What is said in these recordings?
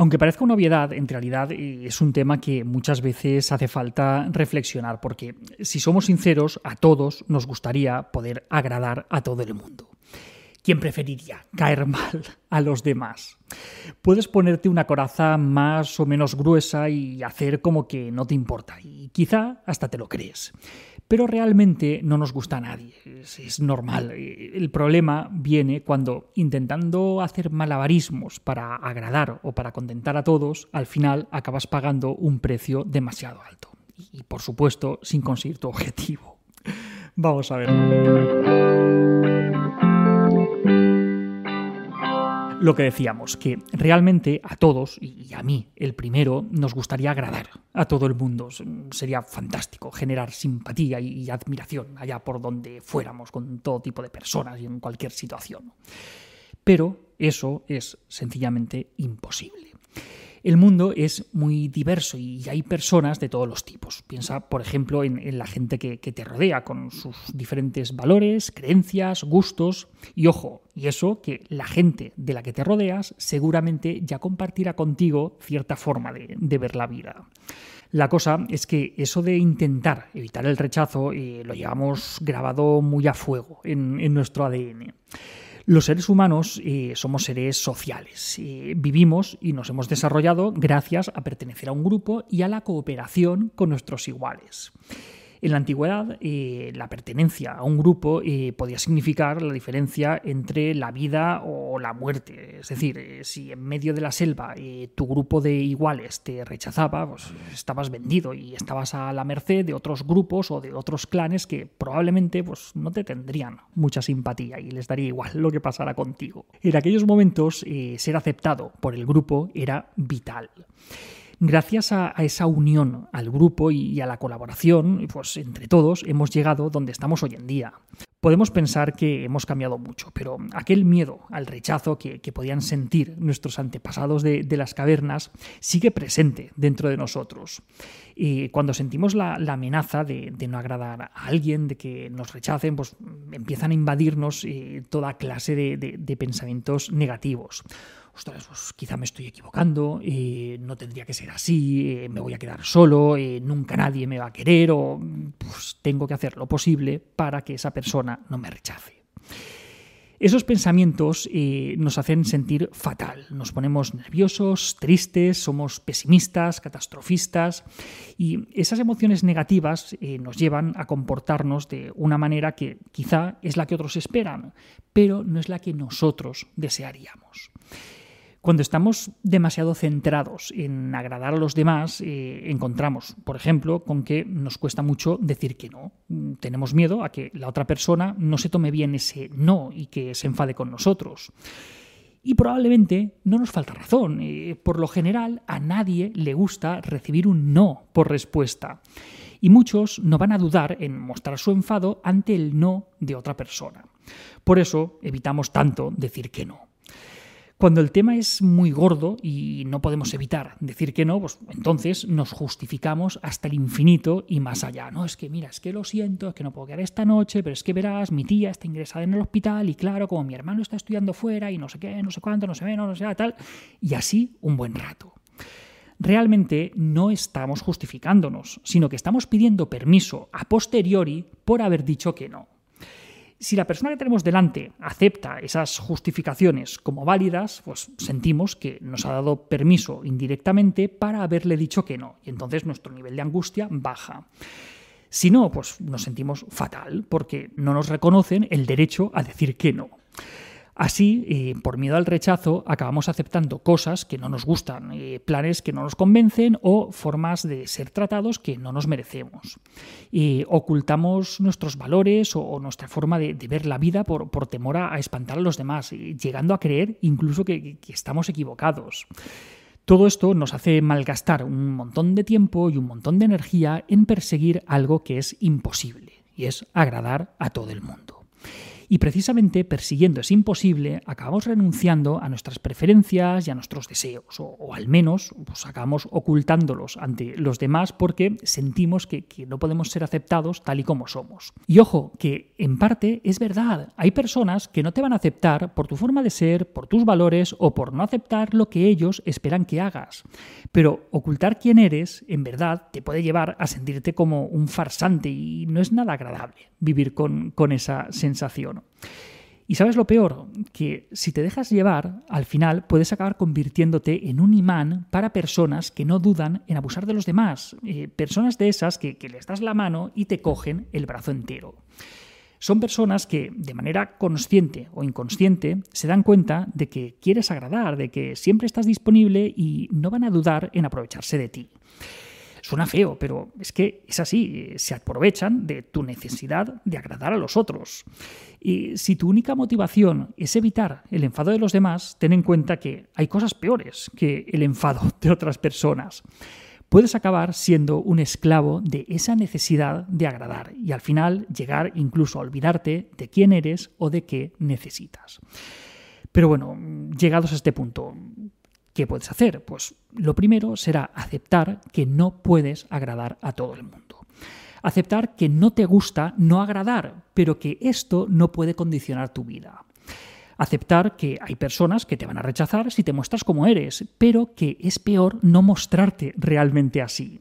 Aunque parezca una obviedad, en realidad eh, es un tema que muchas veces hace falta reflexionar, porque si somos sinceros, a todos nos gustaría poder agradar a todo el mundo. ¿Quién preferiría caer mal a los demás? Puedes ponerte una coraza más o menos gruesa y hacer como que no te importa, y quizá hasta te lo crees. Pero realmente no nos gusta a nadie, es, normal. El problema viene cuando intentando hacer malabarismos para agradar o para contentar a todos, al final acabas pagando un precio demasiado alto. Y por supuesto, sin conseguir tu objetivo. Vamos a ver. Lo que decíamos, que realmente a todos, y a mí, el primero, nos gustaría agradar a todo el mundo. Sería fantástico generar simpatía y admiración allá por donde fuéramos, con todo tipo de personas y en cualquier situación. Pero eso es sencillamente imposible. El mundo es muy diverso y hay personas de todos los tipos. Piensa, por ejemplo, en, la gente que, te rodea, con sus diferentes valores, creencias, gustos. Y ojo, y eso que la gente de la que te rodeas seguramente ya compartirá contigo cierta forma de, ver la vida. La cosa es que eso de intentar evitar el rechazo eh, lo llevamos grabado muy a fuego en, en nuestro ADN. Los seres humanos eh, somos seres sociales. Eh, vivimos y nos hemos desarrollado gracias a pertenecer a un grupo y a la cooperación con nuestros iguales. En la antigüedad, eh, la pertenencia a un grupo podía significar la diferencia entre la vida o la muerte. Es decir, eh, si en medio de la selva tu grupo de iguales te rechazaba, pues estabas vendido y estabas a la merced de otros grupos o de otros clanes que probablemente pues, no te tendrían mucha simpatía y les daría igual lo que pasara contigo. En aquellos momentos, ser aceptado por el grupo era vital. Gracias a, esa unión al grupo y a la colaboración, pues entre todos hemos llegado donde estamos hoy en día. Podemos pensar que hemos cambiado mucho, pero aquel miedo al rechazo que, podían sentir nuestros antepasados de, las cavernas sigue presente dentro de nosotros. Y cuando sentimos la, amenaza de, no agradar a alguien, de que nos rechacen, pues empiezan a invadirnos eh, toda clase de pensamientos negativos pues quizá me estoy equivocando, eh, no tendría que ser así, eh, me voy a quedar solo, eh, nunca nadie me va a querer o pues tengo que hacer lo posible para que esa persona no me rechace. Esos pensamientos nos hacen sentir fatal, nos ponemos nerviosos, tristes, somos pesimistas, catastrofistas y esas emociones negativas nos llevan a comportarnos de una manera que quizá es la que otros esperan, pero no es la que nosotros desearíamos. Cuando estamos demasiado centrados en agradar a los demás, eh, encontramos, por ejemplo, con que nos cuesta mucho decir que no. Tenemos miedo a que la otra persona no se tome bien ese no y que se enfade con nosotros. Y probablemente no nos falta razón. Eh, por lo general, a nadie le gusta recibir un no por respuesta. Y muchos no van a dudar en mostrar su enfado ante el no de otra persona. Por eso evitamos tanto decir que no. Cuando el tema es muy gordo y no podemos evitar decir que no, pues entonces nos justificamos hasta el infinito y más allá. No, es que mira, es que lo siento, es que no puedo quedar esta noche, pero es que verás, mi tía está ingresada en el hospital y claro, como mi hermano está estudiando fuera y no sé qué, no sé cuánto, no sé menos, no sé tal, y así un buen rato. Realmente no estamos justificándonos, sino que estamos pidiendo permiso a posteriori por haber dicho que no. Si la persona que tenemos delante acepta esas justificaciones como válidas, pues sentimos que nos ha dado permiso indirectamente para haberle dicho que no, y entonces nuestro nivel de angustia baja. Si no, pues nos sentimos fatal porque no nos reconocen el derecho a decir que no. Así, eh, por miedo al rechazo, acabamos aceptando cosas que no nos gustan, eh, planes que no nos convencen o formas de ser tratados que no nos merecemos. ocultamos nuestros valores o, nuestra forma de, ver la vida por, temor a, espantar a los demás, llegando a creer incluso que estamos equivocados. Todo esto nos hace malgastar un montón de tiempo y un montón de energía en perseguir algo que es imposible, y es agradar a todo el mundo. Y precisamente persiguiendo ese imposible, acabamos renunciando a nuestras preferencias y a nuestros deseos, o, al menos pues, acabamos ocultándolos ante los demás porque sentimos que, que no podemos ser aceptados tal y como somos. Y ojo, que en parte es verdad, hay personas que no te van a aceptar por tu forma de ser, por tus valores o por no aceptar lo que ellos esperan que hagas. Pero ocultar quién eres, en verdad, te puede llevar a sentirte como un farsante y no es nada agradable vivir con, con esa sensación. Y sabes lo peor, que si te dejas llevar, al final puedes acabar convirtiéndote en un imán para personas que no dudan en abusar de los demás, eh, personas de esas que, que les das la mano y te cogen el brazo entero. Son personas que, de manera consciente o inconsciente, se dan cuenta de que quieres agradar, de que siempre estás disponible y no van a dudar en aprovecharse de ti. Suena feo, pero es que es así, se aprovechan de tu necesidad de agradar a los otros. Y si tu única motivación es evitar el enfado de los demás, ten en cuenta que hay cosas peores que el enfado de otras personas. Puedes acabar siendo un esclavo de esa necesidad de agradar y al final llegar incluso a olvidarte de quién eres o de qué necesitas. Pero bueno, llegados a este punto, ¿Qué puedes hacer? Pues lo primero será aceptar que no puedes agradar a todo el mundo. Aceptar que no te gusta no agradar, pero que esto no puede condicionar tu vida. Aceptar que hay personas que te van a rechazar si te muestras como eres, pero que es peor no mostrarte realmente así.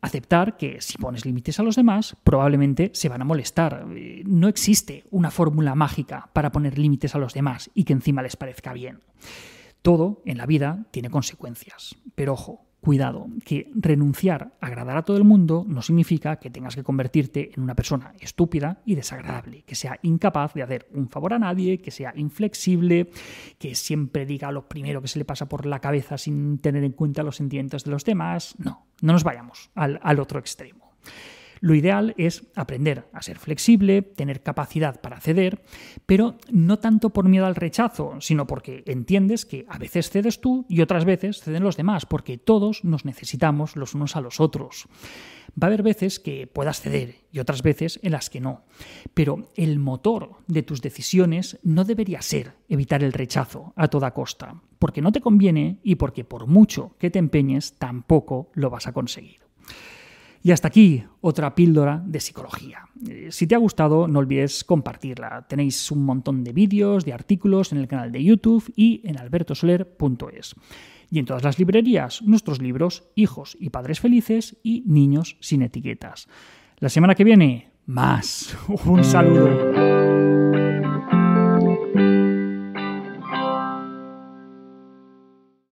Aceptar que si pones límites a los demás, probablemente se van a molestar. No existe una fórmula mágica para poner límites a los demás y que encima les parezca bien. Todo en la vida tiene consecuencias, pero ojo, cuidado, que renunciar a agradar a todo el mundo no significa que tengas que convertirte en una persona estúpida y desagradable, que sea incapaz de hacer un favor a nadie, que sea inflexible, que siempre diga lo primero que se le pasa por la cabeza sin tener en cuenta los sentimientos de los demás. No, no nos vayamos al, al otro extremo. Lo ideal es aprender a ser flexible, tener capacidad para ceder, pero no tanto por miedo al rechazo, sino porque entiendes que a veces cedes tú y otras veces ceden los demás, porque todos nos necesitamos los unos a los otros. Va a haber veces que puedas ceder y otras veces en las que no. Pero el motor de tus decisiones no debería ser evitar el rechazo a toda costa, porque no te conviene y porque por mucho que te empeñes tampoco lo vas a conseguir. Y hasta aquí otra píldora de psicología. Eh, si te ha gustado, no olvides compartirla. Tenéis un montón de vídeos, de artículos en el canal de YouTube y en albertosoler.es. Y en todas las librerías, nuestros libros Hijos y Padres Felices y Niños sin etiquetas. La semana que viene, más. Un saludo.